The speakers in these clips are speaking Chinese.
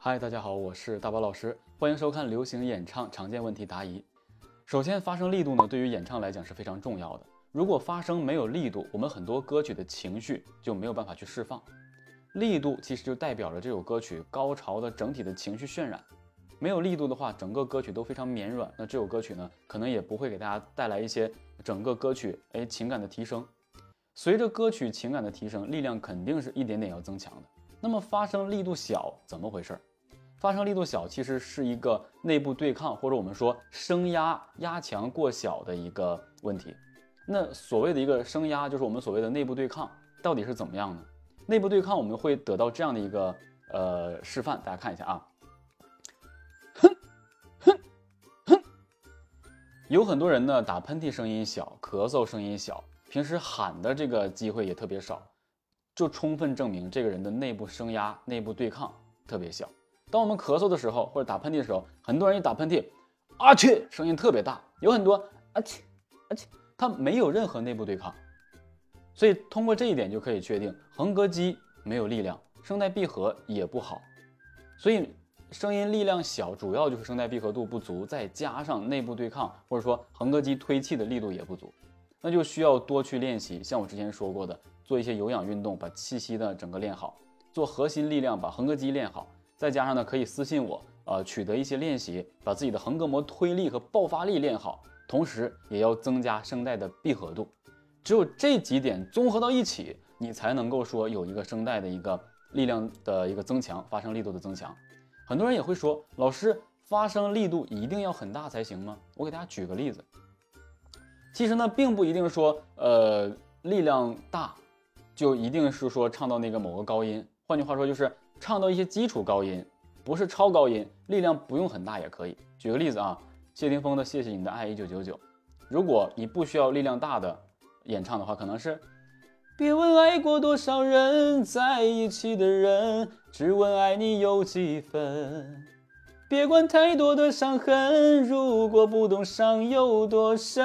嗨，大家好，我是大宝老师，欢迎收看流行演唱常见问题答疑。首先，发声力度呢，对于演唱来讲是非常重要的。如果发声没有力度，我们很多歌曲的情绪就没有办法去释放。力度其实就代表着这首歌曲高潮的整体的情绪渲染。没有力度的话，整个歌曲都非常绵软，那这首歌曲呢，可能也不会给大家带来一些整个歌曲哎情感的提升。随着歌曲情感的提升，力量肯定是一点点要增强的。那么发声力度小怎么回事？发声力度小其实是一个内部对抗，或者我们说声压压强过小的一个问题。那所谓的一个声压，就是我们所谓的内部对抗，到底是怎么样呢？内部对抗我们会得到这样的一个呃示范，大家看一下啊。哼哼哼有很多人呢，打喷嚏声音小，咳嗽声音小，平时喊的这个机会也特别少，就充分证明这个人的内部声压、内部对抗特别小。当我们咳嗽的时候，或者打喷嚏的时候，很多人一打喷嚏，啊去，声音特别大，有很多啊去啊去，他没有任何内部对抗。所以通过这一点就可以确定，横膈肌没有力量，声带闭合也不好。所以。声音力量小，主要就是声带闭合度不足，再加上内部对抗，或者说横膈肌推气的力度也不足，那就需要多去练习。像我之前说过的，做一些有氧运动，把气息的整个练好，做核心力量，把横膈肌练好，再加上呢，可以私信我，呃，取得一些练习，把自己的横膈膜推力和爆发力练好，同时也要增加声带的闭合度。只有这几点综合到一起，你才能够说有一个声带的一个力量的一个增强，发声力度的增强。很多人也会说，老师发声力度一定要很大才行吗？我给大家举个例子。其实呢，并不一定说，呃，力量大就一定是说唱到那个某个高音。换句话说，就是唱到一些基础高音，不是超高音，力量不用很大也可以。举个例子啊，谢霆锋的《谢谢你的爱一九九九》，如果你不需要力量大的演唱的话，可能是。别问爱过多少人，在一起的人，只问爱你有几分。别管太多的伤痕，如果不懂伤有多深。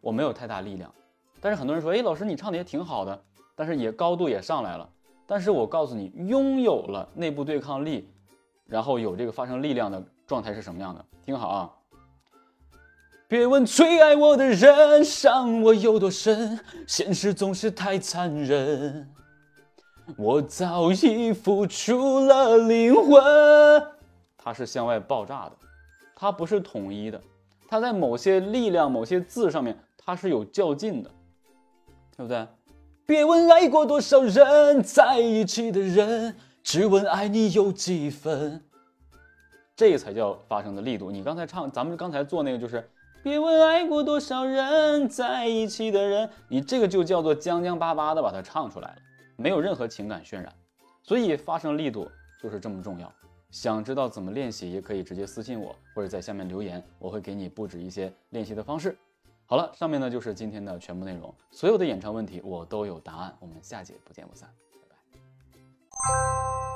我没有太大力量，但是很多人说，哎，老师你唱的也挺好的，但是也高度也上来了。但是我告诉你，拥有了内部对抗力，然后有这个发生力量的状态是什么样的？听好啊。别问最爱我的人伤我有多深，现实总是太残忍。我早已付出了灵魂。它是向外爆炸的，它不是统一的，它在某些力量、某些字上面，它是有较劲的，对不对？别问爱过多少人，在一起的人，只问爱你有几分。这才叫发声的力度。你刚才唱，咱们刚才做那个就是。别问爱过多少人，在一起的人，你这个就叫做将将巴巴的把它唱出来了，没有任何情感渲染，所以发声力度就是这么重要。想知道怎么练习，也可以直接私信我，或者在下面留言，我会给你布置一些练习的方式。好了，上面呢就是今天的全部内容，所有的演唱问题我都有答案，我们下节不见不散，拜拜。